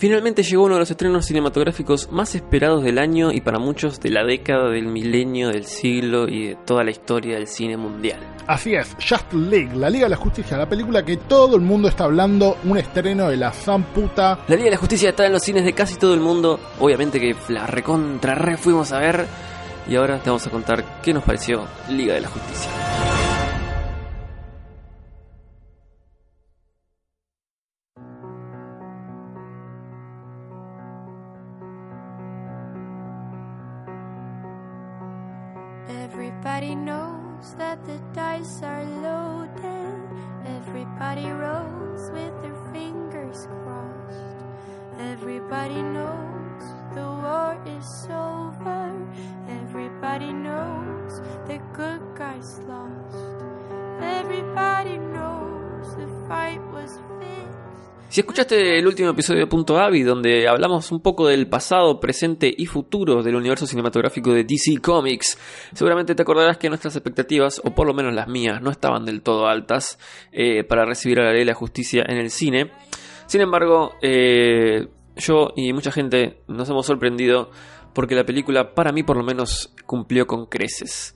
Finalmente llegó uno de los estrenos cinematográficos más esperados del año y para muchos de la década, del milenio, del siglo y de toda la historia del cine mundial. Así es, Just League, la Liga de la Justicia, la película que todo el mundo está hablando, un estreno de la puta. La Liga de la Justicia está en los cines de casi todo el mundo, obviamente que la recontra re fuimos a ver y ahora te vamos a contar qué nos pareció Liga de la Justicia. Everybody knows that the dice are loaded. Everybody rolls with their fingers crossed. Everybody knows the war is over. Everybody knows the good guys lost. Everybody knows Si escuchaste el último episodio de Punto Avi, donde hablamos un poco del pasado, presente y futuro del universo cinematográfico de DC Comics, seguramente te acordarás que nuestras expectativas, o por lo menos las mías, no estaban del todo altas eh, para recibir a la ley de la justicia en el cine. Sin embargo, eh, yo y mucha gente nos hemos sorprendido porque la película, para mí por lo menos, cumplió con creces.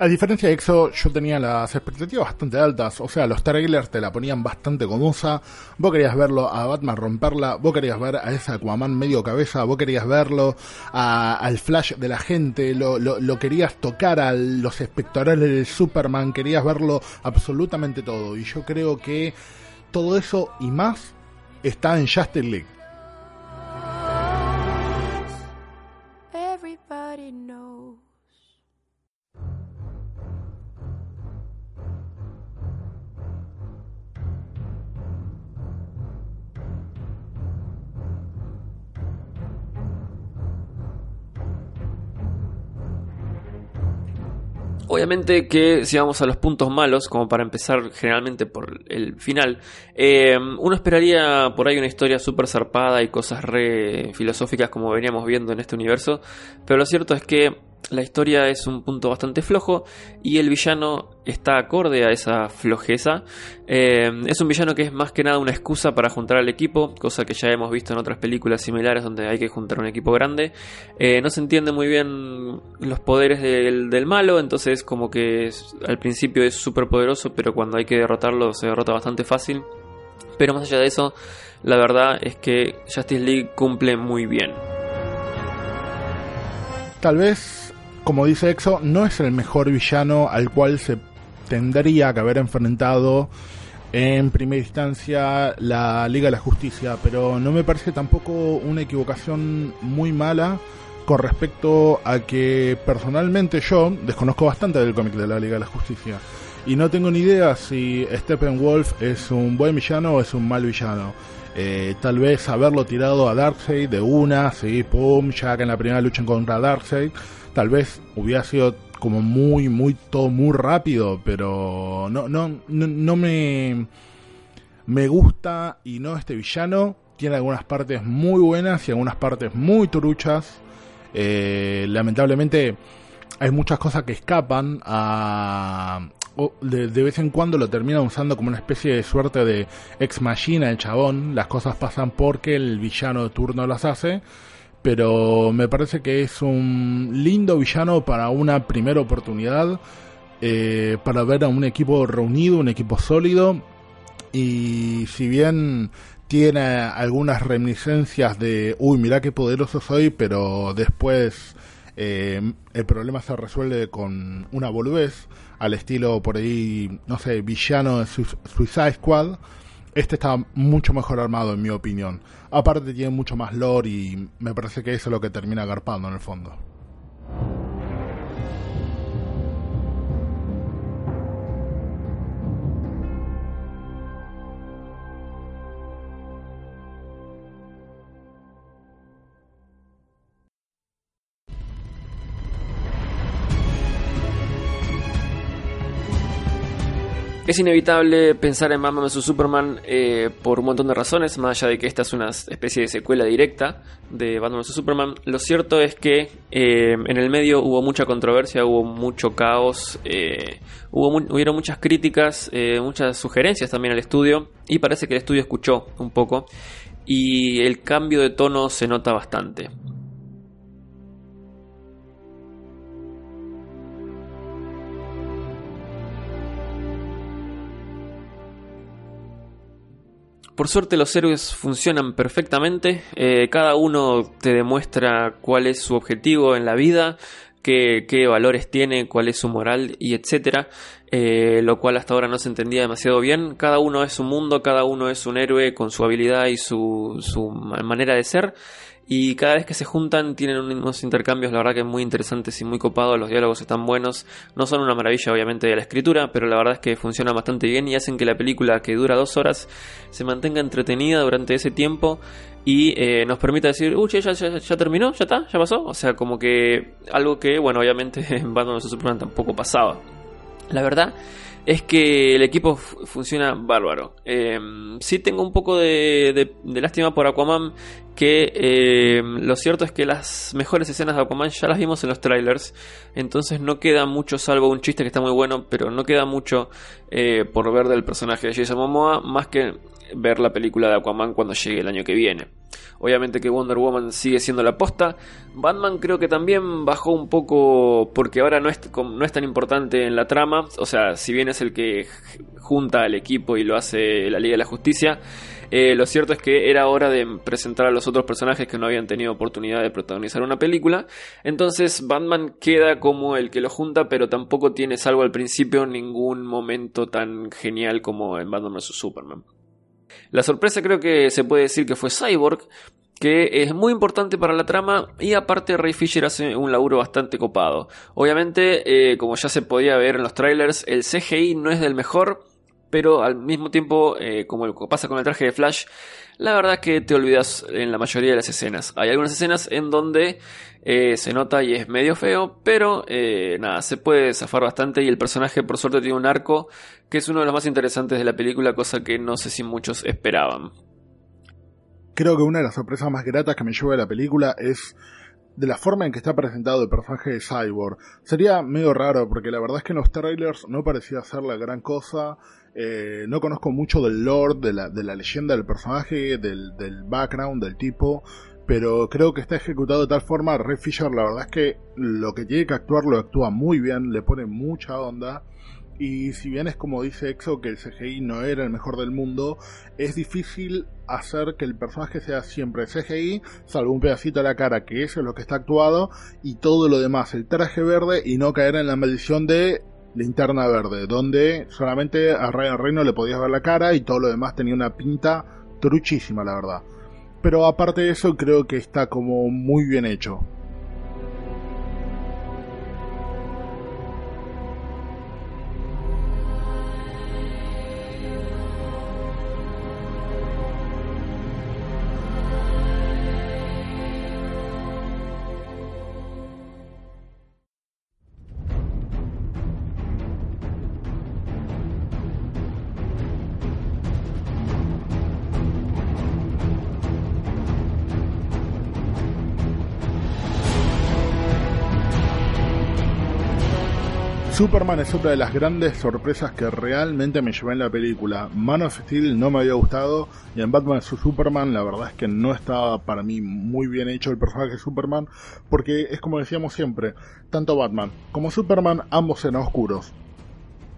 A diferencia de EXO, yo tenía las expectativas bastante altas. O sea, los trailers te la ponían bastante gomosa. Vos querías verlo a Batman romperla. Vos querías ver a ese Aquaman medio cabeza. Vos querías verlo al Flash de la gente. Lo, lo, querías tocar a los espectorales del Superman. Querías verlo absolutamente todo. Y yo creo que todo eso y más está en Justice League. Obviamente que si vamos a los puntos malos, como para empezar generalmente por el final, eh, uno esperaría por ahí una historia súper zarpada y cosas re filosóficas como veníamos viendo en este universo, pero lo cierto es que la historia es un punto bastante flojo y el villano está acorde a esa flojeza. Eh, es un villano que es más que nada una excusa para juntar al equipo, cosa que ya hemos visto en otras películas similares donde hay que juntar un equipo grande. Eh, no se entiende muy bien los poderes del, malo, entonces como que al principio es súper poderoso, pero cuando hay que derrotarlo se derrota bastante fácil. Pero más allá de eso, la verdad es que Justice League cumple muy bien. Tal vez como dice Exo, no es el mejor villano al cual se tendría que haber enfrentado en primera instancia la Liga de la Justicia, pero no me parece tampoco una equivocación muy mala con respecto a que personalmente yo desconozco bastante del cómic de la Liga de la Justicia y no tengo ni idea si Steppenwolf es un buen villano o es un mal villano. Eh, tal vez haberlo tirado a Darkseid de una, sí, pum, ya que en la primera lucha contra Darkseid tal vez hubiera sido como muy, muy, todo muy rápido, pero no, no, no, me, me gusta y no este villano. Tiene algunas partes muy buenas y algunas partes muy truchas. Eh, lamentablemente hay muchas cosas que escapan a... De, vez en cuando lo terminan usando como una especie de suerte de ex machina el chabón. Las cosas pasan porque el villano de turno las hace pero me parece que es un lindo villano para una primera oportunidad, eh, para ver a un equipo reunido, un equipo sólido, y si bien tiene algunas reminiscencias de, uy, mira qué poderoso soy, pero después eh, el problema se resuelve con una boludez, al estilo por ahí, no sé, villano de Suicide Squad, este está mucho mejor armado en mi opinión. Aparte tiene mucho más lore y me parece que eso es lo que termina agarpando en el fondo. Es inevitable pensar en Batman vs Superman eh, por un montón de razones, más allá de que esta es una especie de secuela directa de Batman vs Superman. Lo cierto es que eh, en el medio hubo mucha controversia, hubo mucho caos, eh, hubo hubieron muchas críticas, muchas sugerencias también al estudio, y parece que el estudio escuchó un poco y el cambio de tono se nota bastante. Por suerte los héroes funcionan perfectamente, eh, cada uno te demuestra cuál es su objetivo en la vida, qué, valores tiene, cuál es su moral y etcétera, eh, lo cual hasta ahora no se entendía demasiado bien. Cada uno es un mundo, cada uno es un héroe con su habilidad y su, su manera de ser. Y cada vez que se juntan tienen unos intercambios, la verdad que muy interesantes y muy copados, los diálogos están buenos, no son una maravilla obviamente de la escritura, pero la verdad es que funciona bastante bien y hacen que la película que dura dos horas se mantenga entretenida durante ese tiempo y eh, nos permita decir, uy, ya, ya, terminó, ya está, ya pasó, o sea, como que algo que, bueno, obviamente en Batman vs. Superman tampoco pasaba. La verdad es que el equipo funciona bárbaro. Eh, sí tengo un poco de, lástima por Aquaman, que eh, lo cierto es que las mejores escenas de Aquaman ya las vimos en los trailers, entonces no queda mucho, salvo un chiste que está muy bueno, pero no queda mucho eh, por ver del personaje de Jason Momoa, más que ver la película de Aquaman cuando llegue el año que viene. Obviamente que Wonder Woman sigue siendo la posta. Batman creo que también bajó un poco porque ahora no es, no es tan importante en la trama. O sea, si bien es el que junta al equipo y lo hace la Liga de la Justicia, eh, lo cierto es que era hora de presentar a los otros personajes que no habían tenido oportunidad de protagonizar una película. Entonces Batman queda como el que lo junta, pero tampoco tiene, salvo al principio, ningún momento tan genial como en Batman vs. Superman. La sorpresa creo que se puede decir que fue Cyborg, que es muy importante para la trama y aparte Ray Fisher hace un laburo bastante copado. Obviamente, eh, como ya se podía ver en los trailers, el CGI no es del mejor, pero al mismo tiempo, eh, como pasa con el traje de Flash, la verdad es que te olvidas en la mayoría de las escenas. Hay algunas escenas en donde eh, se nota y es medio feo, pero eh, nada, se puede zafar bastante y el personaje por suerte tiene un arco que es uno de los más interesantes de la película, cosa que no sé si muchos esperaban. Creo que una de las sorpresas más gratas que me lleva de la película es de la forma en que está presentado el personaje de Cyborg. Sería medio raro porque la verdad es que en los trailers no parecía ser la gran cosa. Eh, no conozco mucho del lore, de la, de la leyenda del personaje, del, del, background del tipo, pero creo que está ejecutado de tal forma. Red Fisher, la verdad es que lo que tiene que actuar lo actúa muy bien, le pone mucha onda. Y si bien es como dice Exo que el CGI no era el mejor del mundo, es difícil hacer que el personaje sea siempre CGI, salvo un pedacito de la cara, que eso es lo que está actuado, y todo lo demás, el traje verde, y no caer en la maldición de Linterna Verde, donde solamente a Ryan Reynolds le podías ver la cara y todo lo demás tenía una pinta truchísima, la verdad. Pero aparte de eso, creo que está como muy bien hecho. Superman es otra de las grandes sorpresas que realmente me llevé en la película. Man of Steel no me había gustado y en Batman vs Superman la verdad es que no estaba para mí muy bien hecho el personaje de Superman porque es como decíamos siempre, tanto Batman como Superman ambos eran oscuros.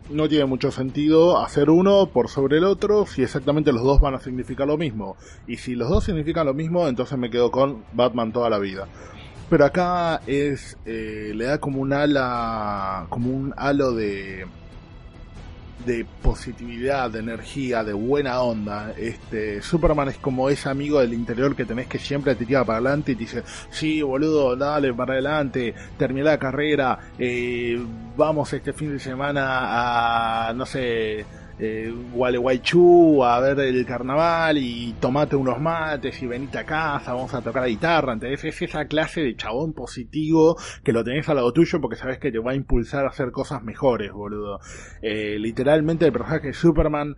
No tiene mucho sentido hacer uno por sobre el otro si exactamente los dos van a significar lo mismo. Y si los dos significan lo mismo, entonces me quedo con Batman toda la vida. Pero acá es eh, le da como un ala, como un halo de de positividad, de energía, de buena onda. Este Superman es como ese amigo del interior que tenés que siempre te tira para adelante y te dice, sí, boludo, dale para adelante, termina la carrera, eh, vamos este fin de semana a, no sé, eh, Gualeguaychú a ver el carnaval y tomate unos mates y venite a casa, vamos a tocar la guitarra. Entonces es esa clase de chabón positivo que lo tenés al lado tuyo porque sabes que te va a impulsar a hacer cosas mejores, boludo. Eh, literalmente el personaje de Superman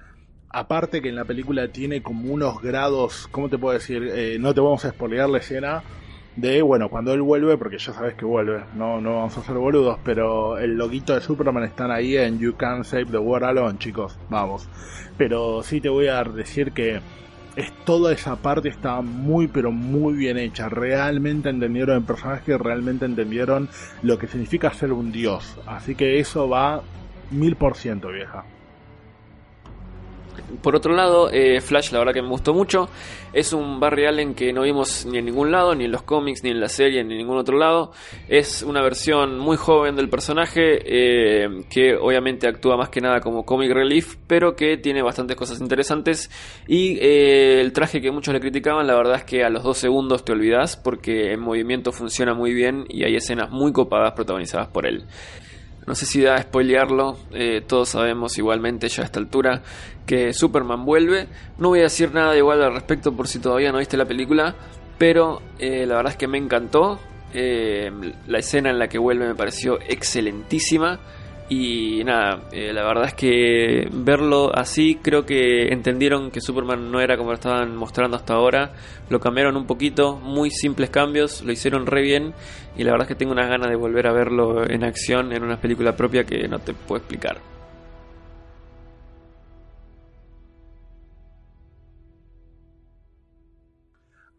aparte que en la película tiene como unos grados, ¿cómo te puedo decir? Eh, no te vamos a spoilear la escena, de, bueno, cuando él vuelve, porque ya sabes que vuelve, no, no vamos a ser boludos, pero el loguito de Superman están ahí en You Can't Save the World Alone, chicos, vamos. Pero sí te voy a decir que es toda esa parte está muy pero muy bien hecha. Realmente entendieron el personaje, realmente entendieron lo que significa ser un dios. Así que eso va mil por ciento vieja. Por otro lado, eh, Flash, la verdad que me gustó mucho. Es un Barry Allen que no vimos ni en ningún lado, ni en los cómics, ni en la serie, ni en ningún otro lado. Es una versión muy joven del personaje, eh, que obviamente actúa más que nada como comic relief, pero que tiene bastantes cosas interesantes. Y eh, el traje que muchos le criticaban, la verdad es que a los dos segundos te olvidas, porque en movimiento funciona muy bien y hay escenas muy copadas protagonizadas por él. No sé si da a spoilearlo, eh, todos sabemos igualmente ya a esta altura que Superman vuelve. No voy a decir nada igual al respecto por si todavía no viste la película, pero eh, la verdad es que me encantó. Eh, la escena en la que vuelve me pareció excelentísima. Y nada, eh, la verdad es que verlo así, creo que entendieron que Superman no era como lo estaban mostrando hasta ahora. Lo cambiaron un poquito, muy simples cambios, lo hicieron re bien. Y la verdad es que tengo unas ganas de volver a verlo en acción en una película propia que no te puedo explicar.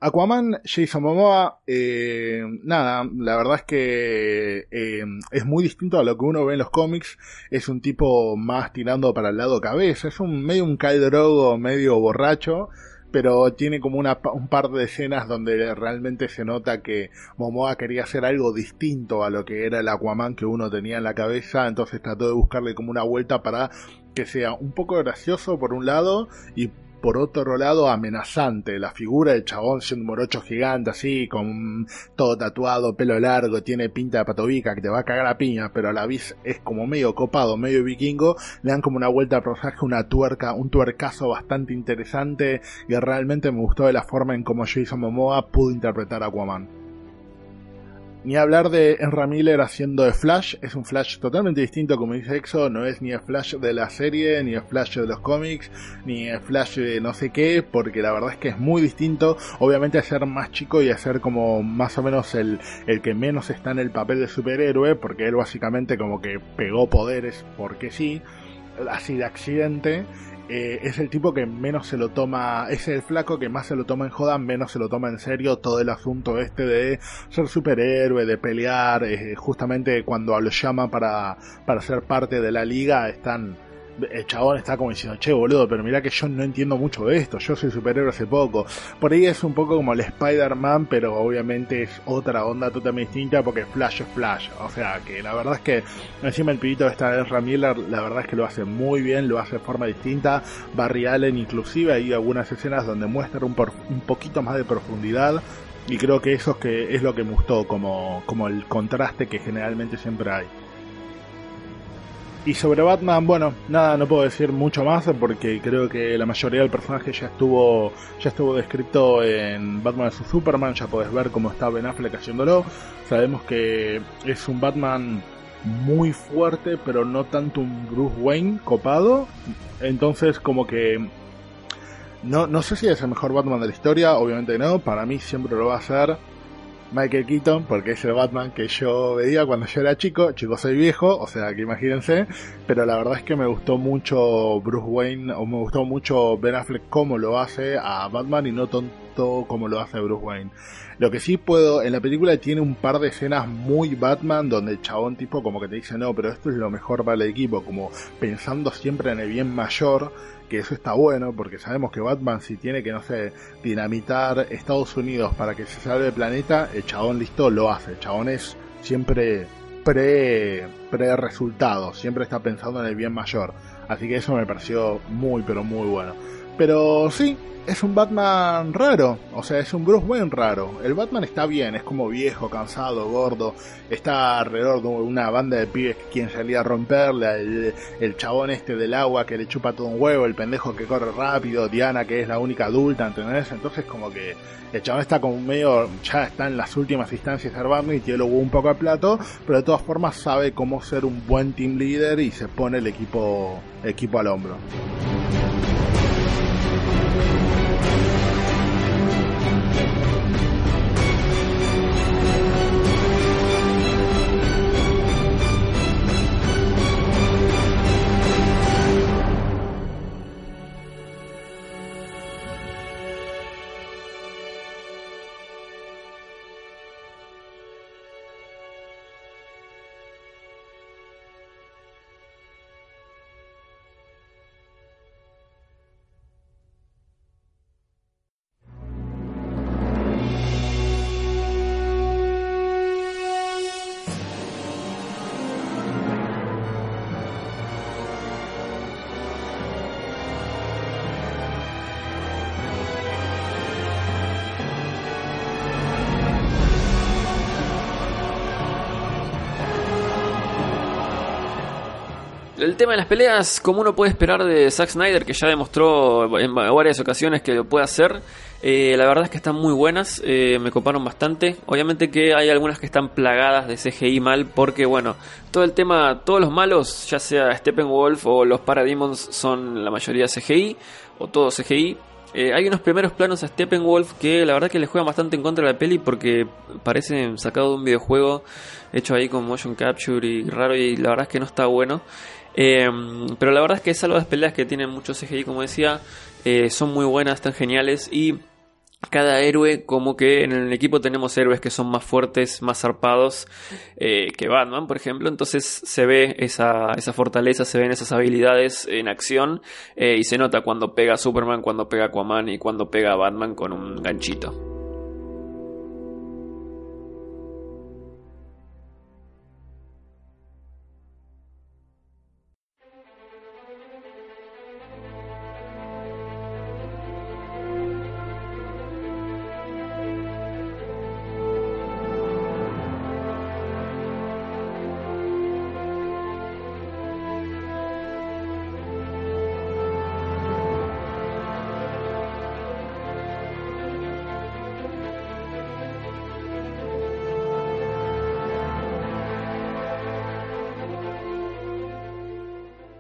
Aquaman, Jason Momoa, eh, nada, la verdad es que eh, es muy distinto a lo que uno ve en los cómics. Es un tipo más tirando para el lado cabeza, es un medio un Drogo, medio borracho, pero tiene como una, un par de escenas donde realmente se nota que Momoa quería hacer algo distinto a lo que era el Aquaman que uno tenía en la cabeza, entonces trató de buscarle como una vuelta para que sea un poco gracioso por un lado y por otro lado amenazante. La figura del chabón siendo un morocho gigante así, con todo tatuado, pelo largo, tiene pinta de patobica que te va a cagar a piña, pero a la vez es como medio copado, medio vikingo. Le dan como una vuelta al personaje, una tuerca, un tuercazo bastante interesante y realmente me gustó de la forma en como Jason Momoa pudo interpretar a Aquaman. Ni hablar de Enra Miller haciendo de Flash, es un Flash totalmente distinto, como dice Exo, no es ni el Flash de la serie, ni el Flash de los cómics, ni el Flash de no sé qué, porque la verdad es que es muy distinto, obviamente a ser más chico y a ser como más o menos el, el que menos está en el papel de superhéroe, porque él básicamente como que pegó poderes porque sí, así de accidente, eh, es el tipo que menos se lo toma, es el flaco que más se lo toma en joda, menos se lo toma en serio todo el asunto este de ser superhéroe, de pelear, eh, justamente cuando lo llama para, para ser parte de la liga están el chabón está como diciendo, che boludo, pero mira que yo no entiendo mucho de esto, yo soy superhéroe hace poco. Por ahí es un poco como el Spider-Man, pero obviamente es otra onda totalmente distinta porque Flash es Flash. O sea que la verdad es que encima el pibito de esta de Miller, la verdad es que lo hace muy bien, lo hace de forma distinta. Barry Allen inclusive hay algunas escenas donde muestra un, un poquito más de profundidad. Y creo que eso es, que es lo que me gustó, como, como el contraste que generalmente siempre hay. Y sobre Batman, bueno, nada, no puedo decir mucho más porque creo que la mayoría del personaje ya estuvo ya estuvo descrito en Batman vs Superman, ya podés ver cómo está Ben Affleck haciéndolo. Sabemos que es un Batman muy fuerte, pero no tanto un Bruce Wayne copado. Entonces, como que no, no sé si es el mejor Batman de la historia, obviamente no, para mí siempre lo va a ser Michael Keaton, porque es el Batman que yo veía cuando yo era chico. Chico, soy viejo, o sea que imagínense. Pero la verdad es que me gustó mucho Bruce Wayne, o me gustó mucho Ben Affleck como lo hace a Batman y no tanto como lo hace Bruce Wayne. Lo que sí puedo, en la película tiene un par de escenas muy Batman donde el chabón tipo como que te dice no, pero esto es lo mejor para el equipo, como pensando siempre en el bien mayor que eso está bueno porque sabemos que Batman si tiene que, no sé, dinamitar Estados Unidos para que se salve el planeta, el chabón listo lo hace. El chabón es siempre pre, pre resultado, siempre está pensando en el bien mayor. Así que eso me pareció muy pero muy bueno. Pero sí, es un Batman raro, o sea, es un Bruce Wayne raro. El Batman está bien, es como viejo, cansado, gordo, está alrededor de una banda de pibes que quieren salir a romperle, el, chabón este del agua que le chupa todo un huevo, el pendejo que corre rápido, Diana que es la única adulta, ¿entendés? Entonces como que el chabón está como medio, ya está en las últimas instancias de Batman y tiene un poco a plato, pero de todas formas sabe cómo ser un buen team leader y se pone el equipo, equipo al hombro. El tema de las peleas, como uno puede esperar de Zack Snyder, que ya demostró en varias ocasiones que lo puede hacer, eh, la verdad es que están muy buenas, eh, me coparon bastante. Obviamente que hay algunas que están plagadas de CGI mal, porque bueno, todo el tema, todos los malos, ya sea Steppenwolf o los Parademons, son la mayoría CGI, o todo CGI. Eh, hay unos primeros planos a Steppenwolf que la verdad que le juegan bastante en contra de la peli porque parecen sacado de un videojuego hecho ahí con motion capture y raro y la verdad es que no está bueno. Pero la verdad es que salvo las peleas que tienen mucho CGI como decía, son muy buenas, están geniales y cada héroe, como que en el equipo tenemos héroes que son más fuertes, más zarpados eh, que Batman, por ejemplo. Entonces se ve esa, esa fortaleza, se ven esas habilidades en acción eh, y se nota cuando pega Superman, cuando pega Aquaman y cuando pega Batman con un ganchito.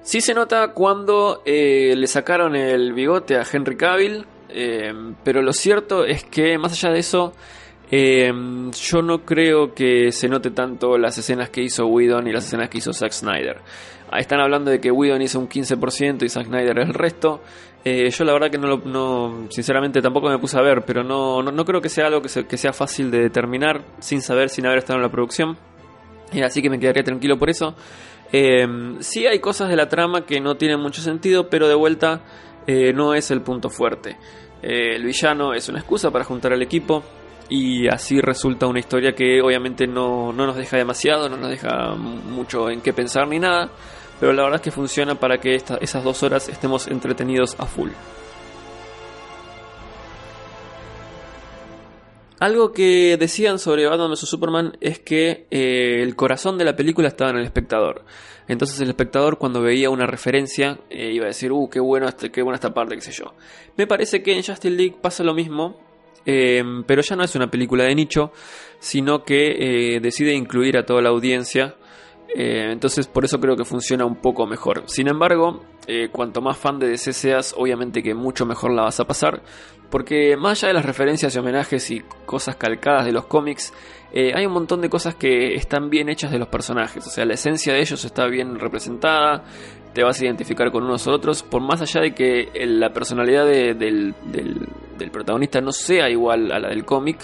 Sí se nota cuando eh, le sacaron el bigote a Henry Cavill, eh, pero lo cierto es que más allá de eso, eh, yo no creo que se note tanto las escenas que hizo Whedon y las escenas que hizo Zack Snyder. Ahí están hablando de que Whedon hizo un 15% y Zack Snyder el resto. yo la verdad que no, no, sinceramente tampoco me puse a ver, pero no, no, creo que sea algo que, que, sea fácil de determinar sin saber, sin haber estado en la producción. así que me quedaría tranquilo por eso. Eh, sí hay cosas de la trama que no tienen mucho sentido, pero de vuelta eh, no es el punto fuerte. Eh, el villano es una excusa para juntar al equipo y así resulta una historia que obviamente no, no nos deja demasiado, no nos deja mucho en qué pensar ni nada, pero la verdad es que funciona para que esas dos horas estemos entretenidos a full. Algo que decían sobre Batman vs Superman es que eh, el corazón de la película estaba en el espectador. Entonces el espectador cuando veía una referencia eh, iba a decir, uh, qué, bueno este, qué buena esta parte, qué sé yo. Me parece que en Justice League pasa lo mismo, em, pero ya no es una película de nicho, sino que eh, decide incluir a toda la audiencia. Entonces por eso creo que funciona un poco mejor. Sin embargo, cuanto más fan de DC seas, obviamente que mucho mejor la vas a pasar porque más allá de las referencias y homenajes y cosas calcadas de los cómics, eh, hay un montón de cosas que están bien hechas de los personajes. O sea, la esencia de ellos está bien representada, te vas a identificar con unos u otros, por más allá de que la personalidad del, protagonista no sea igual a la del cómic.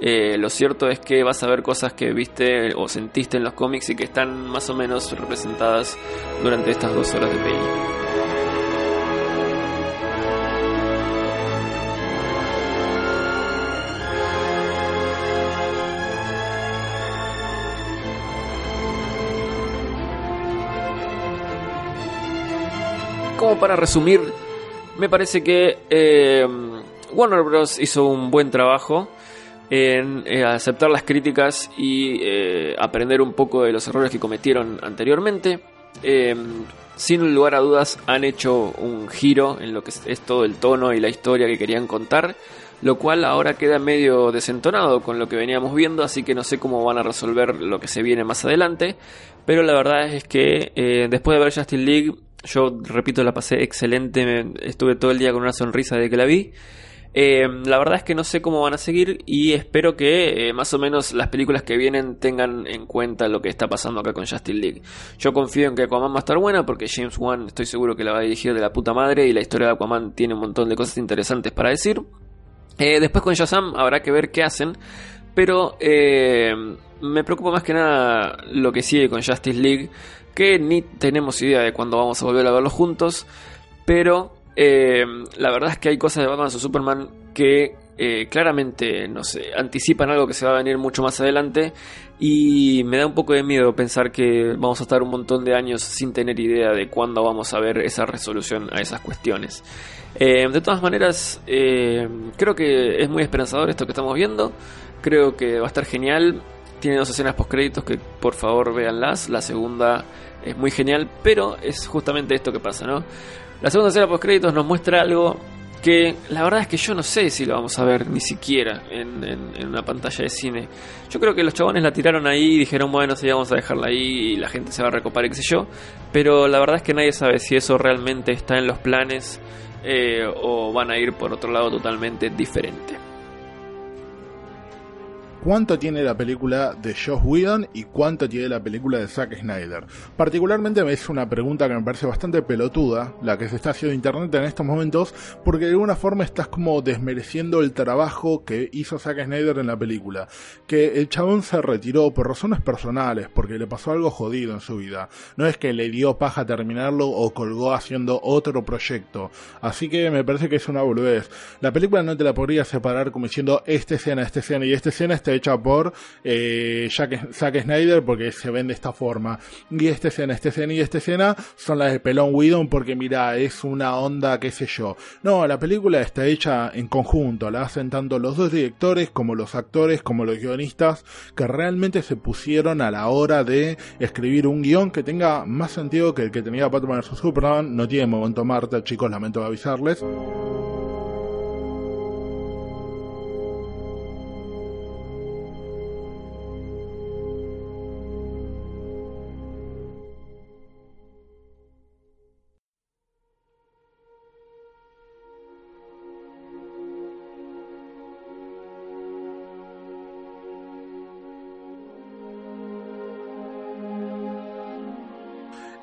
Eh, lo cierto es que vas a ver cosas que viste o sentiste en los cómics y que están más o menos representadas durante estas dos horas de peli. como para resumir, me parece que eh, Warner Bros. hizo un buen trabajo en eh, aceptar las críticas y eh, aprender un poco de los errores que cometieron anteriormente. sin lugar a dudas han hecho un giro en lo que es todo el tono y la historia que querían contar, lo cual ahora queda medio desentonado con lo que veníamos viendo, así que no sé cómo van a resolver lo que se viene más adelante, pero la verdad es que después de ver Justice League yo, repito, la pasé excelente, estuve todo el día con una sonrisa de que la vi. Eh, la verdad es que no sé cómo van a seguir y espero que eh, más o menos las películas que vienen tengan en cuenta lo que está pasando acá con Justice League. Yo confío en que Aquaman va a estar buena porque James Wan estoy seguro que la va a dirigir de la puta madre y la historia de Aquaman tiene un montón de cosas interesantes para decir. Eh, después con Shazam habrá que ver qué hacen, pero me preocupa más que nada lo que sigue con Justice League que ni tenemos idea de cuándo vamos a volver a verlos juntos, pero eh, la verdad es que hay cosas de Batman o Superman que eh, claramente, no sé, anticipan algo que se va a venir mucho más adelante y me da un poco de miedo pensar que vamos a estar un montón de años sin tener idea de cuándo vamos a ver esa resolución a esas cuestiones. Eh, de todas maneras, creo que es muy esperanzador esto que estamos viendo, creo que va a estar genial tiene dos escenas post créditos que por favor véanlas. La segunda es muy genial, pero es justamente esto que pasa, ¿no? La segunda escena post créditos nos muestra algo que la verdad es que yo no sé si lo vamos a ver ni siquiera en, una pantalla de cine. Yo creo que los chabones la tiraron ahí y dijeron, bueno, sí, vamos a dejarla ahí y la gente se va a recopar y qué sé yo. Pero la verdad es que nadie sabe si eso realmente está en los planes eh, o van a ir por otro lado totalmente diferente cuánto tiene la película de Josh Whedon y cuánto tiene la película de Zack Snyder. Particularmente me es una pregunta que me parece bastante pelotuda, la que se está haciendo en internet en estos momentos, porque de alguna forma estás como desmereciendo el trabajo que hizo Zack Snyder en la película. Que el chabón se retiró por razones personales, porque le pasó algo jodido en su vida. No es que le dio paja terminarlo o colgó haciendo otro proyecto. Así que me parece que es una boludez. La película no te la podría separar como diciendo esta escena, esta escena y esta escena, este hecha por eh, Zack Snyder porque se ven de esta forma. Y esta escena, esta escena y esta escena son las de Pelón Whedon porque mira, es una onda, qué sé yo. No, la película está hecha en conjunto, la hacen tanto los dos directores como los actores como los guionistas que realmente se pusieron a la hora de escribir un guion que tenga más sentido que el que tenía Batman vs Superman. No tiene momento Marta, chicos, lamento avisarles.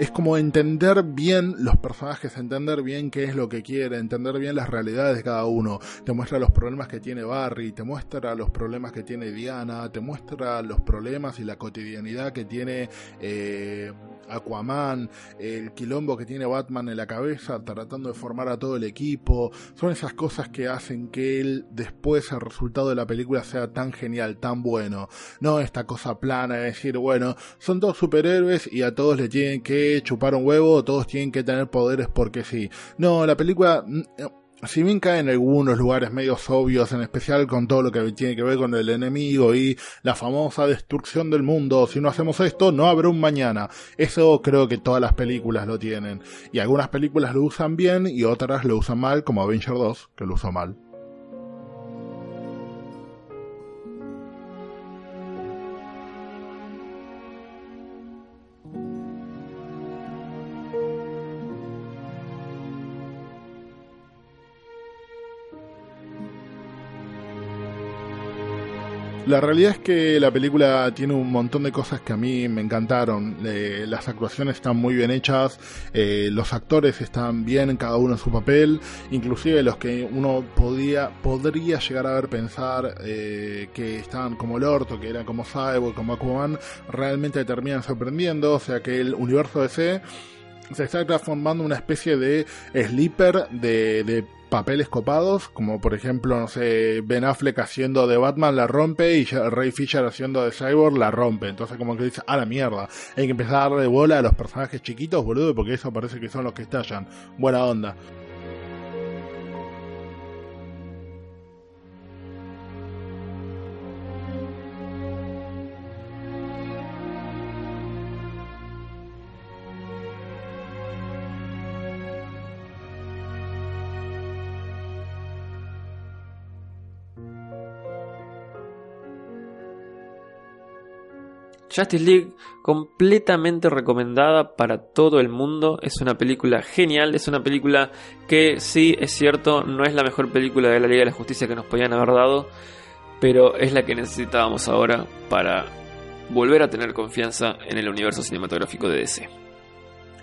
Es como entender bien los personajes, entender bien qué es lo que quiere, entender bien las realidades de cada uno. Te muestra los problemas que tiene Barry, te muestra los problemas que tiene Diana, te muestra los problemas y la cotidianidad que tiene eh, Aquaman, el quilombo que tiene Batman en la cabeza, tratando de formar a todo el equipo. Son esas cosas que hacen que él después el resultado de la película sea tan genial, tan bueno. No esta cosa plana de decir, bueno, son todos superhéroes y a todos le tienen que chupar un huevo, todos tienen que tener poderes porque sí. No, la película mm, si bien cae en algunos lugares medios obvios, en especial con todo lo que tiene que ver con el enemigo y la famosa destrucción del mundo, si no hacemos esto, no habrá un mañana. Eso creo que todas las películas lo tienen. Y algunas películas lo usan bien y otras lo usan mal, como Avenger 2, que lo usó mal. La realidad es que la película tiene un montón de cosas que a mí me encantaron. las actuaciones están muy bien hechas, eh, los actores están bien, cada uno en su papel, inclusive los que uno podía, podría llegar a ver pensar eh, que estaban como el orto, que eran como Cyborg, como Aquaman, realmente terminan sorprendiendo, o sea que el universo DC se está transformando en una especie de sleeper de, de papeles copados, como por ejemplo, no sé, Ben Affleck haciendo de Batman la rompe y Ray Fisher haciendo de Cyborg la rompe. Entonces como que dice, a la mierda, hay que empezar a darle bola a los personajes chiquitos, boludo, porque eso parece que son los que estallan. Buena onda. Justice League completamente recomendada para todo el mundo. Es una película genial, es una película que sí, es cierto, no es la mejor película de la Liga de la Justicia que nos podían haber dado, pero es la que necesitábamos ahora para volver a tener confianza en el universo cinematográfico de DC.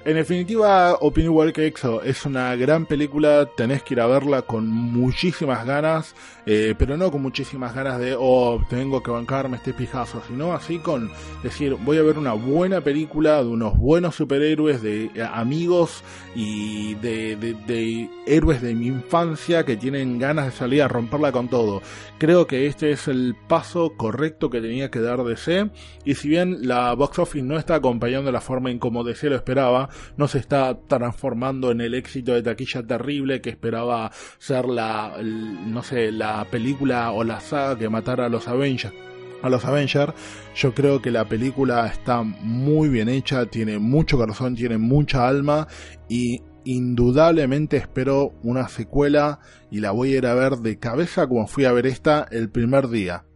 En definitiva, opino igual que Exo, es una gran película, tenés que ir a verla con muchísimas ganas, eh, pero no con muchísimas ganas de, oh, tengo que bancarme este pijazo, sino así con decir, voy a ver una buena película de unos buenos superhéroes, de eh, amigos y de, héroes de mi infancia que tienen ganas de salir a romperla con todo. Creo que este es el paso correcto que tenía que dar DC, y si bien la box office no está acompañando la forma en como DC lo esperaba, no se está transformando en el éxito de taquilla terrible que esperaba ser la, no sé, la película o la saga que matara a los Avengers a los Avengers. Yo creo que la película está muy bien hecha, tiene mucho corazón, tiene mucha alma y indudablemente espero una secuela y la voy a ir a ver de cabeza como fui a ver esta el primer día.